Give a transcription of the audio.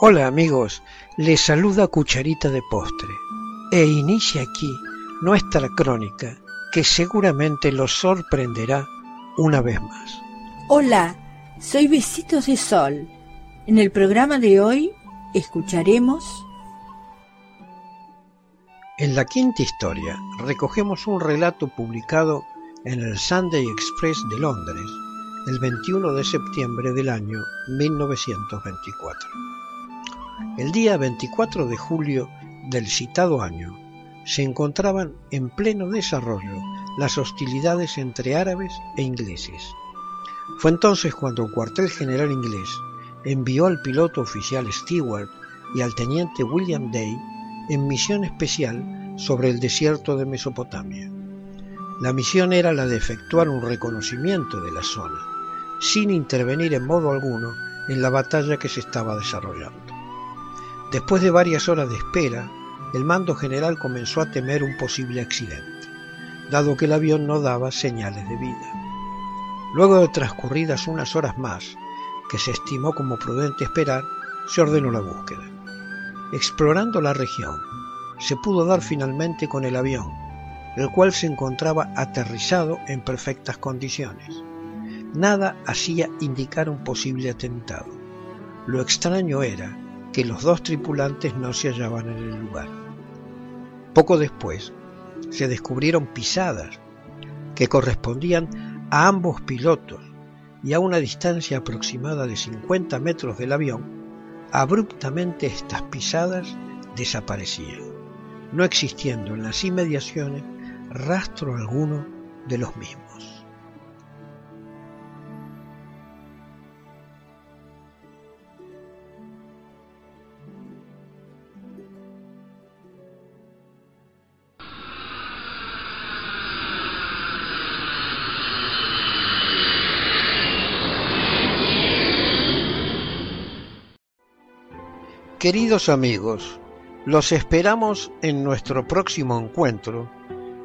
Hola amigos, les saluda Cucharita de Postre e inicia aquí nuestra crónica que seguramente los sorprenderá una vez más. Hola, soy Besitos de Sol. En el programa de hoy escucharemos... En la quinta historia recogemos un relato publicado en el Sunday Express de Londres el 21 de septiembre del año 1924. El día 24 de julio del citado año se encontraban en pleno desarrollo las hostilidades entre árabes e ingleses. Fue entonces cuando el cuartel general inglés envió al piloto oficial Stewart y al teniente William Day en misión especial sobre el desierto de Mesopotamia. La misión era la de efectuar un reconocimiento de la zona, sin intervenir en modo alguno en la batalla que se estaba desarrollando. Después de varias horas de espera, el mando general comenzó a temer un posible accidente, dado que el avión no daba señales de vida. Luego de transcurridas unas horas más, que se estimó como prudente esperar, se ordenó la búsqueda. Explorando la región, se pudo dar finalmente con el avión, el cual se encontraba aterrizado en perfectas condiciones. Nada hacía indicar un posible atentado. Lo extraño era que los dos tripulantes no se hallaban en el lugar. Poco después, se descubrieron pisadas que correspondían a ambos pilotos y a una distancia aproximada de 50 metros del avión, abruptamente estas pisadas desaparecían, no existiendo en las inmediaciones rastro alguno de los mismos. Queridos amigos, los esperamos en nuestro próximo encuentro